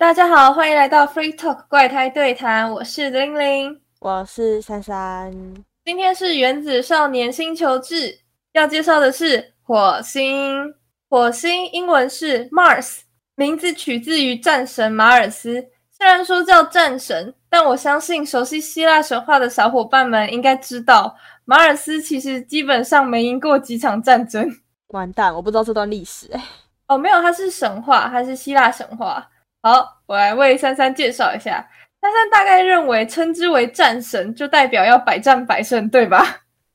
大家好，欢迎来到 Free Talk 怪胎对谈，我是玲玲，我是珊珊。今天是原子少年星球志，要介绍的是火星。火星英文是 Mars，名字取自于战神马尔斯。虽然说叫战神，但我相信熟悉希腊神话的小伙伴们应该知道，马尔斯其实基本上没赢过几场战争。完蛋，我不知道这段历史哎。哦，没有，它是神话，它是希腊神话。好，我来为珊珊介绍一下。珊珊大概认为，称之为战神，就代表要百战百胜，对吧？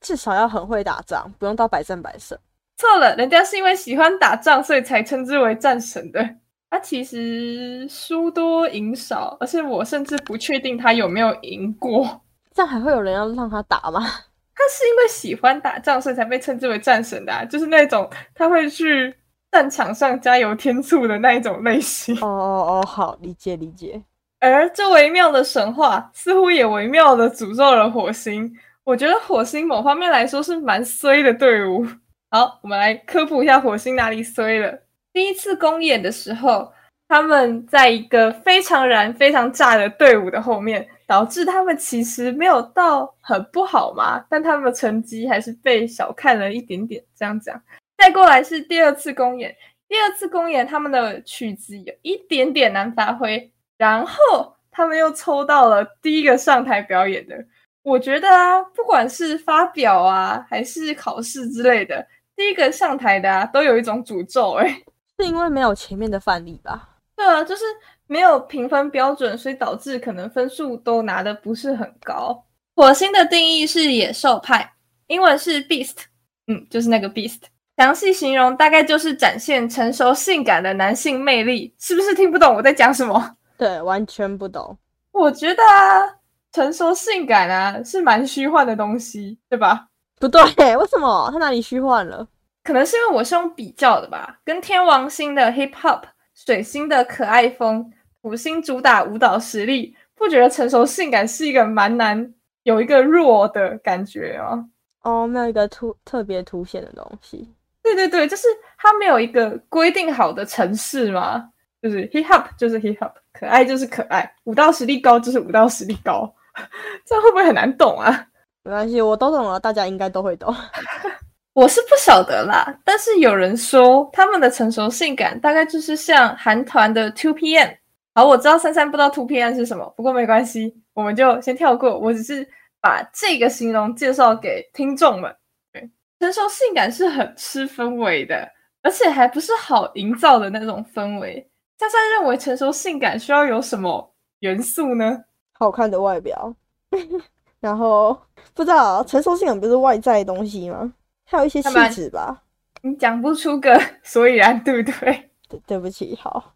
至少要很会打仗，不用到百战百胜。错了，人家是因为喜欢打仗，所以才称之为战神的。他其实输多赢少，而且我甚至不确定他有没有赢过。这样还会有人要让他打吗？他是因为喜欢打仗，所以才被称之为战神的，就是那种他会去战场上加油添醋的那一种类型。哦哦哦，好，理解理解。而这微妙的神话，似乎也微妙的诅咒了火星。我觉得火星某方面来说是蛮衰的队伍。好，我们来科普一下火星哪里衰了。第一次公演的时候，他们在一个非常燃、非常炸的队伍的后面，导致他们其实没有到很不好嘛，但他们的成绩还是被小看了一点点。这样讲，再过来是第二次公演，第二次公演他们的曲子有一点点难发挥，然后他们又抽到了第一个上台表演的。我觉得啊，不管是发表啊，还是考试之类的。第一个上台的啊，都有一种诅咒哎，是因为没有前面的范例吧？对啊，就是没有评分标准，所以导致可能分数都拿的不是很高。火星的定义是野兽派，英文是 beast，嗯，就是那个 beast。详细形容大概就是展现成熟性感的男性魅力，是不是听不懂我在讲什么？对，完全不懂。我觉得啊，成熟性感啊是蛮虚幻的东西，对吧？不对，为什么他哪里虚幻了？可能是因为我是用比较的吧，跟天王星的 hip hop、水星的可爱风、土星主打舞蹈实力，不觉得成熟性感是一个蛮难有一个弱的感觉吗？哦，没有一个突特别凸显的东西。对对对，就是它没有一个规定好的城市嘛，就是 hip hop 就是 hip hop，可爱就是可爱，舞蹈实力高就是舞蹈实力高，这样会不会很难懂啊？没关系，我都懂了，大家应该都会懂。我是不晓得啦，但是有人说他们的成熟性感大概就是像韩团的 Two PM。好，我知道珊珊不知道 Two PM 是什么，不过没关系，我们就先跳过。我只是把这个形容介绍给听众们。对，成熟性感是很吃氛围的，而且还不是好营造的那种氛围。大家认为成熟性感需要有什么元素呢？好看的外表。然后不知道成熟性感不是外在的东西吗？还有一些气质吧。你讲不出个 所以然，对不对？对，对不起，好，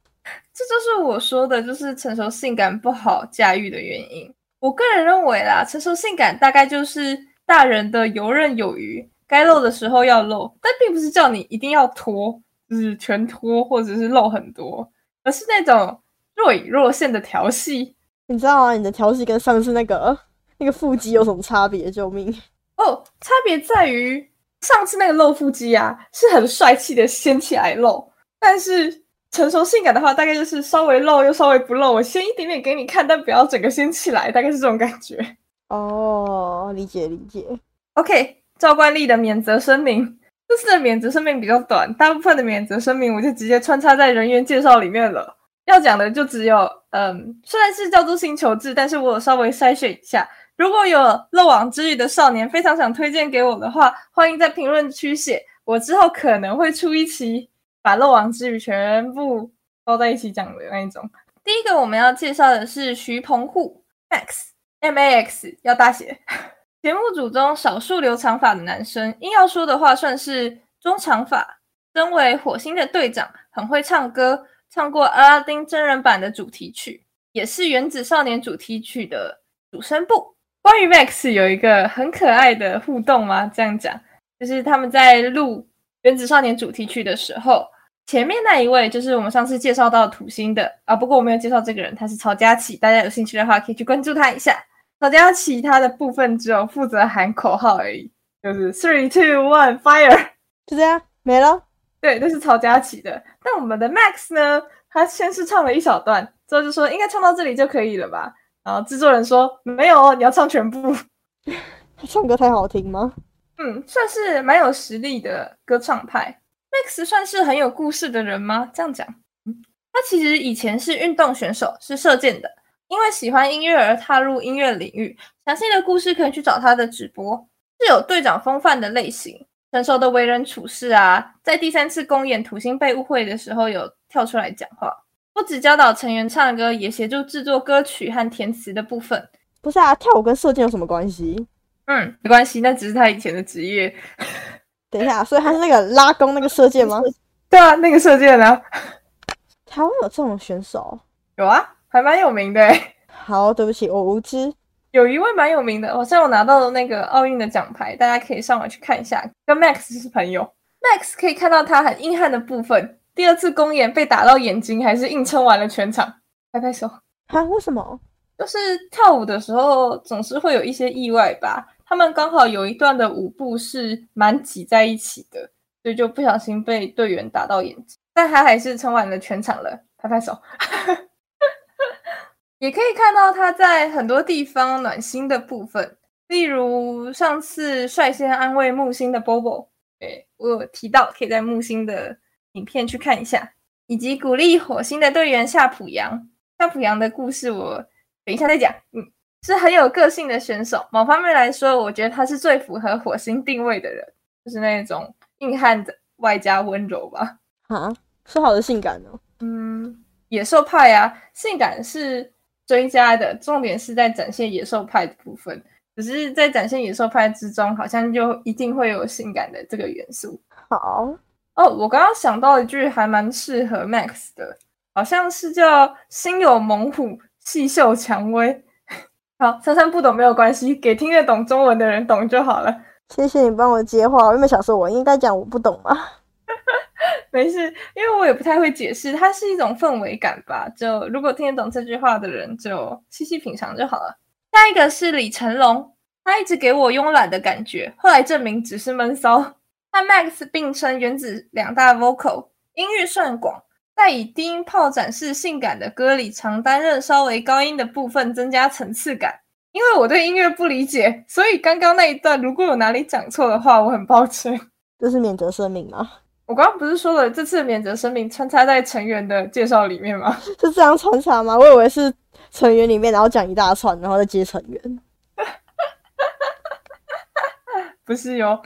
这就是我说的，就是成熟性感不好驾驭的原因。我个人认为啦，成熟性感大概就是大人的游刃有余，该露的时候要露，但并不是叫你一定要脱，就是全脱或者是露很多，而是那种若隐若现的调戏。你知道啊，你的调戏跟上次那个。那个腹肌有什么差别？救命！哦，差别在于上次那个露腹肌啊，是很帅气的掀起来露，但是成熟性感的话，大概就是稍微露又稍微不露，我掀一点点给你看，但不要整个掀起来，大概是这种感觉。哦，理解理解。OK，照惯例的免责声明，这次的免责声明比较短，大部分的免责声明我就直接穿插在人员介绍里面了。要讲的就只有，嗯，虽然是叫做星球志，但是我稍微筛选一下。如果有漏网之鱼的少年非常想推荐给我的话，欢迎在评论区写，我之后可能会出一期把漏网之鱼全部包在一起讲的那一种。第一个我们要介绍的是徐鹏户 Max M A X 要大写。节目组中少数留长发的男生，硬要说的话算是中长发。身为火星的队长，很会唱歌，唱过阿拉丁真人版的主题曲，也是原子少年主题曲的主声部。关于 Max 有一个很可爱的互动吗？这样讲，就是他们在录《原子少年》主题曲的时候，前面那一位就是我们上次介绍到土星的啊。不过我没有介绍这个人，他是曹佳琪，大家有兴趣的话可以去关注他一下。曹佳琪他的部分只有负责喊口号而已，就是 Three Two One Fire，就这样没了。对，那是曹佳琪的。但我们的 Max 呢，他先是唱了一小段，之后就说应该唱到这里就可以了吧。然后制作人说没有哦，你要唱全部。他唱歌太好听吗？嗯，算是蛮有实力的歌唱派。Max 算是很有故事的人吗？这样讲，嗯，他其实以前是运动选手，是射箭的，因为喜欢音乐而踏入音乐领域。详细的故事可以去找他的直播，是有队长风范的类型，成熟的为人处事啊。在第三次公演土星被误会的时候，有跳出来讲话，不止教导成员唱歌，也协助制作歌曲和填词的部分。不是啊，跳舞跟射箭有什么关系？嗯，没关系，那只是他以前的职业。等一下，所以他是那个拉弓那个射箭吗？对啊，那个射箭呢？台湾有这种选手？有啊，还蛮有名的。好，对不起，我无知。有一位蛮有名的，我现在我拿到了那个奥运的奖牌，大家可以上网去看一下。跟 Max 是朋友，Max 可以看到他很硬汉的部分。第二次公演被打到眼睛，还是硬撑完了全场。拍拍手。啊？为什么？就是跳舞的时候总是会有一些意外吧。他们刚好有一段的舞步是蛮挤在一起的，所以就不小心被队员打到眼睛，但他还是撑完了全场了，拍拍手。也可以看到他在很多地方暖心的部分，例如上次率先安慰木星的 Bobo，对我有提到，可以在木星的影片去看一下，以及鼓励火星的队员夏普阳。夏普阳的故事我等一下再讲，嗯。是很有个性的选手。某方面来说，我觉得他是最符合火星定位的人，就是那种硬汉的外加温柔吧。啊，说好的性感呢？嗯，野兽派啊，性感是追加的，重点是在展现野兽派的部分。只是在展现野兽派之中，好像就一定会有性感的这个元素。好哦，我刚刚想到一句还蛮适合 Max 的，好像是叫“心有猛虎，细嗅蔷薇”。好，珊珊不懂没有关系，给听得懂中文的人懂就好了。谢谢你帮我接话，我原本想说我应该讲我不懂吗？没事，因为我也不太会解释，它是一种氛围感吧。就如果听得懂这句话的人，就细细品尝就好了。下一个是李成龙，他一直给我慵懒的感觉，后来证明只是闷骚。和 Max 并称原子两大 vocal，音域算广。在以低音炮展示性感的歌里，常担任稍微高音的部分，增加层次感。因为我对音乐不理解，所以刚刚那一段如果有哪里讲错的话，我很抱歉。这是免责声明吗？我刚刚不是说了，这次免责声明穿插在成员的介绍里面吗？是这样穿插吗？我以为是成员里面，然后讲一大串，然后再接成员。不是哟。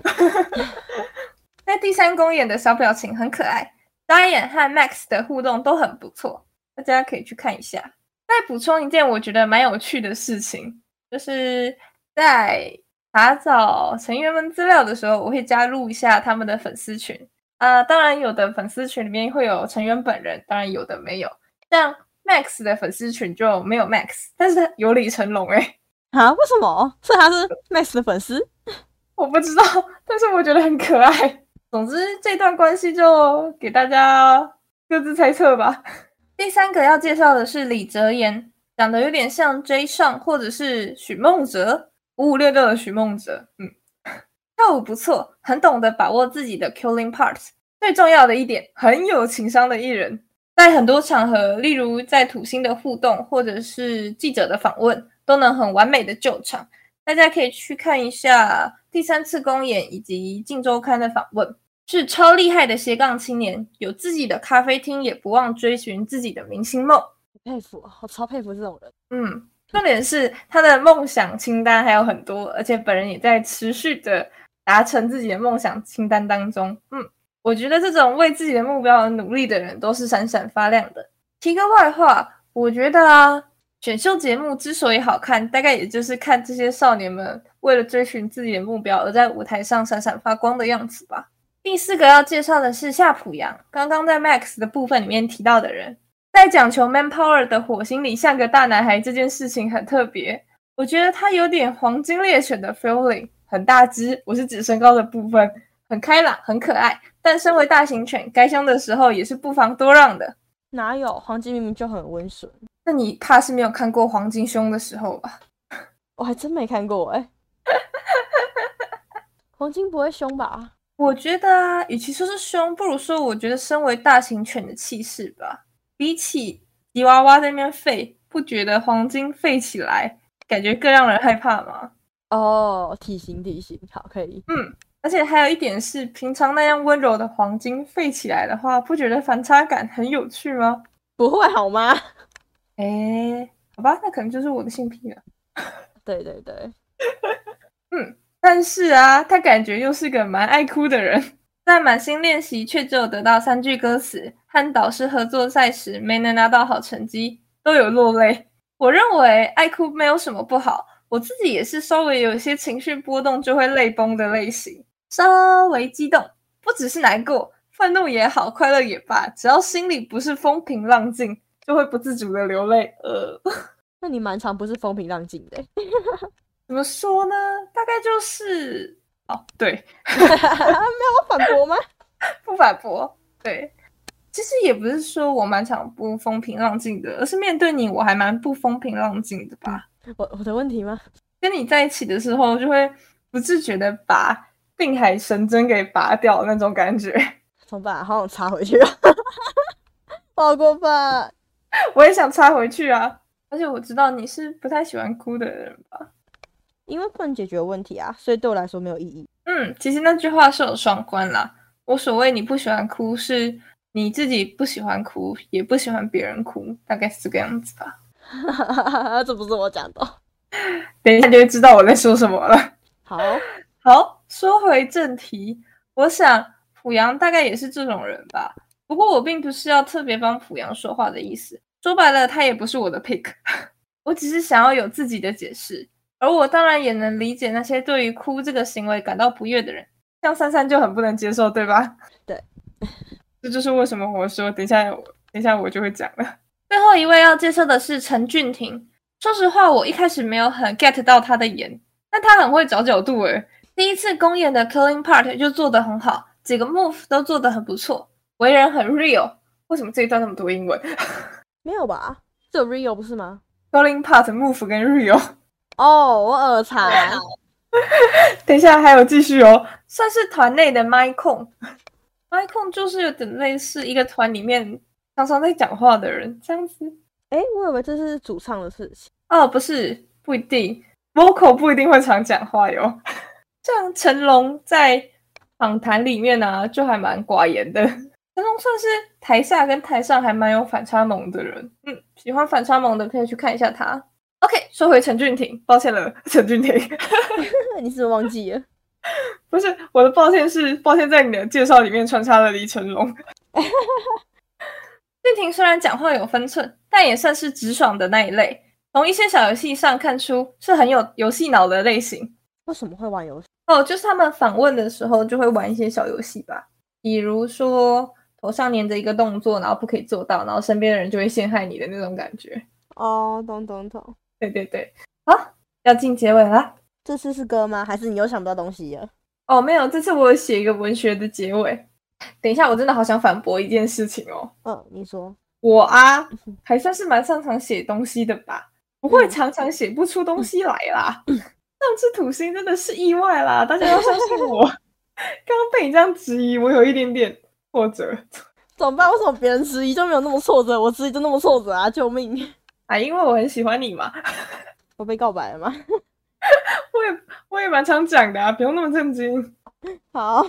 在第三公演的小表情很可爱。导演和 Max 的互动都很不错，大家可以去看一下。再补充一件我觉得蛮有趣的事情，就是在查找成员们资料的时候，我会加入一下他们的粉丝群啊。当然，有的粉丝群里面会有成员本人，当然有的没有。像 Max 的粉丝群就没有 Max，但是他有李成龙哎啊？为什么？所以他是 Max 的粉丝？我不知道，但是我觉得很可爱。总之，这段关系就给大家各自猜测吧。第三个要介绍的是李哲言，长得有点像 J 上或者是许梦哲，五五六六的许梦哲。嗯，跳舞不错，很懂得把握自己的 killing parts。最重要的一点，很有情商的艺人，在很多场合，例如在土星的互动，或者是记者的访问，都能很完美的救场。大家可以去看一下第三次公演以及《镜周刊》的访问。是超厉害的斜杠青年，有自己的咖啡厅，也不忘追寻自己的明星梦。佩服，我超佩服这种人。嗯，重点是他的梦想清单还有很多，而且本人也在持续的达成自己的梦想清单当中。嗯，我觉得这种为自己的目标而努力的人都是闪闪发亮的。提个外话，我觉得啊，选秀节目之所以好看，大概也就是看这些少年们为了追寻自己的目标而在舞台上闪闪发光的样子吧。第四个要介绍的是夏普阳，刚刚在 Max 的部分里面提到的人，在讲求 Man Power 的火星里像个大男孩这件事情很特别。我觉得他有点黄金猎犬的 feeling，很大只，我是指身高的部分，很开朗，很可爱。但身为大型犬，该凶的时候也是不妨多让的。哪有黄金明明就很温顺？那你怕是没有看过黄金凶的时候吧？我还真没看过哎。黄金不会凶吧？我觉得啊，与其说是凶，不如说我觉得身为大型犬的气势吧。比起吉娃娃在那边吠，不觉得黄金吠起来感觉更让人害怕吗？哦，体型体型，好，可以。嗯，而且还有一点是，平常那样温柔的黄金废起来的话，不觉得反差感很有趣吗？不会好吗？哎，好吧，那可能就是我的性癖了。对对对，嗯，但是啊，他感觉又是个蛮爱哭的人，在满心练习却只有得到三句歌词，和导师合作赛时没能拿到好成绩，都有落泪。我认为爱哭没有什么不好。我自己也是稍微有些情绪波动就会泪崩的类型，稍微激动，不只是难过、愤怒也好，快乐也罢，只要心里不是风平浪静，就会不自主的流泪。呃，那你蛮长不是风平浪静的，怎么说呢？大概就是，哦，对，没有反驳吗？不反驳，对，其实也不是说我蛮常不风平浪静的，而是面对你，我还蛮不风平浪静的吧。我我的问题吗？跟你在一起的时候，就会不自觉的把定海神针给拔掉那种感觉。怎么办？好想插回去啊！好过分！我也想插回去啊！而且我知道你是不太喜欢哭的人吧？因为不能解决问题啊，所以对我来说没有意义。嗯，其实那句话是有双关啦。我所谓你不喜欢哭，是你自己不喜欢哭，也不喜欢别人哭，大概是这个样子吧。这不是我讲的，等一下就会知道我在说什么了。好 好，说回正题，我想濮阳大概也是这种人吧。不过我并不是要特别帮濮阳说话的意思，说白了，他也不是我的 pick。我只是想要有自己的解释，而我当然也能理解那些对于哭这个行为感到不悦的人，像珊珊就很不能接受，对吧？对，这就是为什么我说等一下，等一下我就会讲了。最后一位要介绍的是陈俊廷。说实话，我一开始没有很 get 到他的颜，但他很会找角度诶。第一次公演的 killing part 就做得很好，几个 move 都做得很不错，为人很 real。为什么这一段那么多英文？没有吧？只有 real 不是吗？killing part move 跟 real。哦，我耳残。等一下还有继续哦，算是团内的麦控。麦控就是有点类似一个团里面。常常在讲话的人这样子，哎，我以为这是主唱的事情哦，不是，不一定，vocal 不一定会常讲话哟。像成龙在访谈里面呢，就还蛮寡言的。成龙算是台下跟台上还蛮有反差萌的人，嗯，喜欢反差萌的可以去看一下他。OK，说回陈俊廷，抱歉了，陈俊廷，你是不是忘记了？不是，我的抱歉是抱歉在你的介绍里面穿插了李成龙。俊廷虽然讲话有分寸，但也算是直爽的那一类。从一些小游戏上看出是很有游戏脑的类型。为什么会玩游戏？哦，就是他们访问的时候就会玩一些小游戏吧，比如说头上粘着一个动作，然后不可以做到，然后身边的人就会陷害你的那种感觉。哦，懂懂懂。对对对，好，要进结尾了。这次是歌吗？还是你又想不到东西了？哦，没有，这次我写一个文学的结尾。等一下，我真的好想反驳一件事情哦。嗯，你说我啊，还算是蛮擅长写东西的吧？不会常常写不出东西来啦。上次土星真的是意外啦，大家要相信我。刚 刚被你这样质疑，我有一点点挫折。怎么办？为什么别人质疑就没有那么挫折，我质疑就那么挫折啊？救命！啊，因为我很喜欢你嘛。我被告白了吗？我也我也蛮常讲的啊，不用那么震惊。好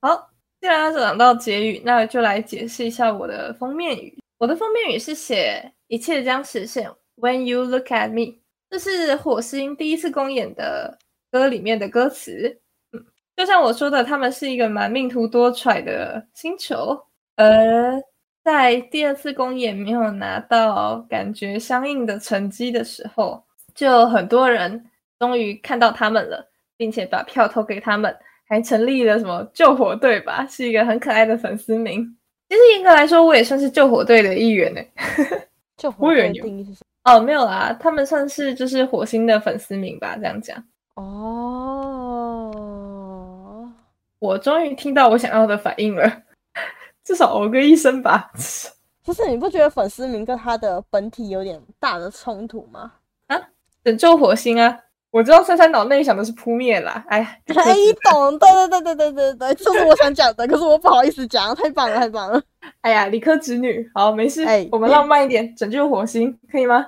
好。既然要讲到结语，那就来解释一下我的封面语。我的封面语是写“一切将实现 ”，When you look at me，这是火星第一次公演的歌里面的歌词。嗯，就像我说的，他们是一个蛮命途多舛的星球，而在第二次公演没有拿到感觉相应的成绩的时候，就很多人终于看到他们了，并且把票投给他们。还成立了什么救火队吧，是一个很可爱的粉丝名。其实严格来说，我也算是救火队的一员呢。救火队定义是什么？哦，没有啦，他们算是就是火星的粉丝名吧，这样讲。哦，我终于听到我想要的反应了，至少哦个一声吧。不是，你不觉得粉丝名跟他的本体有点大的冲突吗？啊，拯救火星啊！我知道珊珊脑内想的是扑灭啦，哎，哎，你懂，对对对对对对对，这是我想讲的，可是我不好意思讲，太棒了，太棒了。哎呀，理科直女，好，没事，哎我们浪漫一点，拯救火星，可以吗？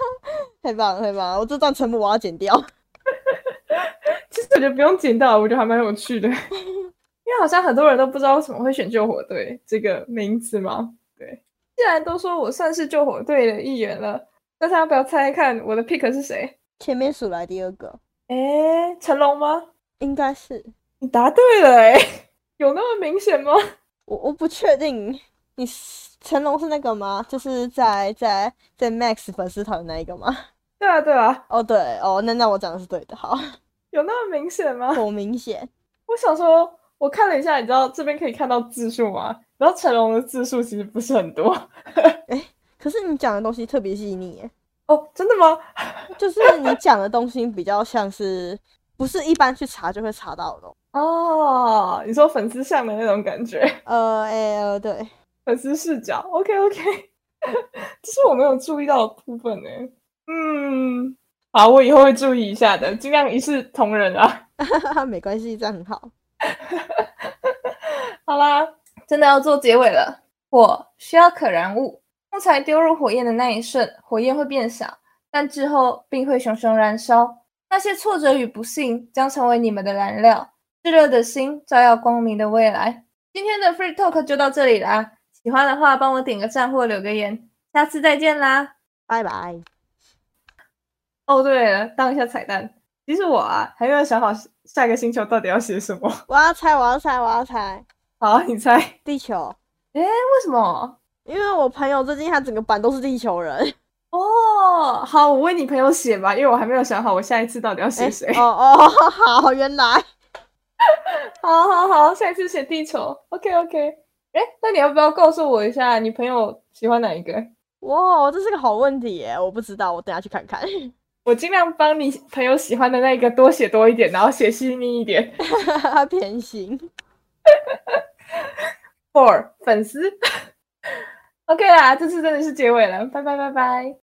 太棒了，太棒了！我这段沉默我要剪掉。其实我觉得不用剪掉，我觉得还蛮有趣的，因为好像很多人都不知道为什么会选救火队这个名字嘛。对，既然都说我算是救火队的一员了，大家要不要猜猜看我的 pick 是谁？前面数来第二个，诶，成龙吗？应该是你答对了诶，有那么明显吗？我，我不确定。你是成龙是那个吗？就是在在在 Max 粉丝团的那一个吗？对啊，对啊，哦，对，哦，那那我讲的是对的，好，有那么明显吗？好明显。我想说，我看了一下，你知道这边可以看到字数吗？然后成龙的字数其实不是很多。哎可是你讲的东西特别细腻耶，哦，真的吗？就是你讲的东西比较像是不是一般去查就会查到的。哦，你说粉丝像的那种感觉，呃，哎、呃，对，粉丝视角。OK OK，这是我没有注意到的部分呢。嗯，好，我以后会注意一下的，尽量一视同仁啊。没关系，这样很好。好啦，真的要做结尾了。我需要可燃物，木材丢入火焰的那一瞬，火焰会变小，但之后并会熊熊燃烧。那些挫折与不幸将成为你们的燃料，炙热的心照耀光明的未来。今天的 Free Talk 就到这里啦，喜欢的话帮我点个赞或留个言，下次再见啦。拜拜。哦，对了，当一下彩蛋，其实我啊还没有想好下个星球到底要写什么。我要猜，我要猜，我要猜好，你猜？地球，诶，为什么？因为我朋友最近他整个版都是地球人。哦，好，我为你朋友写吧，因为我还没有想好我下一次到底要写诶谁。哦哦，好，原来。好好好，下一次写地球。OK OK。哎，那你要不要告诉我一下，你朋友喜欢哪一个？哇，这是个好问题耶，我不知道，我等下去看看。我尽量帮你朋友喜欢的那个多写多一点，然后写细腻一点。偏心。For 粉丝。OK 啦，这次真的是结尾了，拜拜拜拜。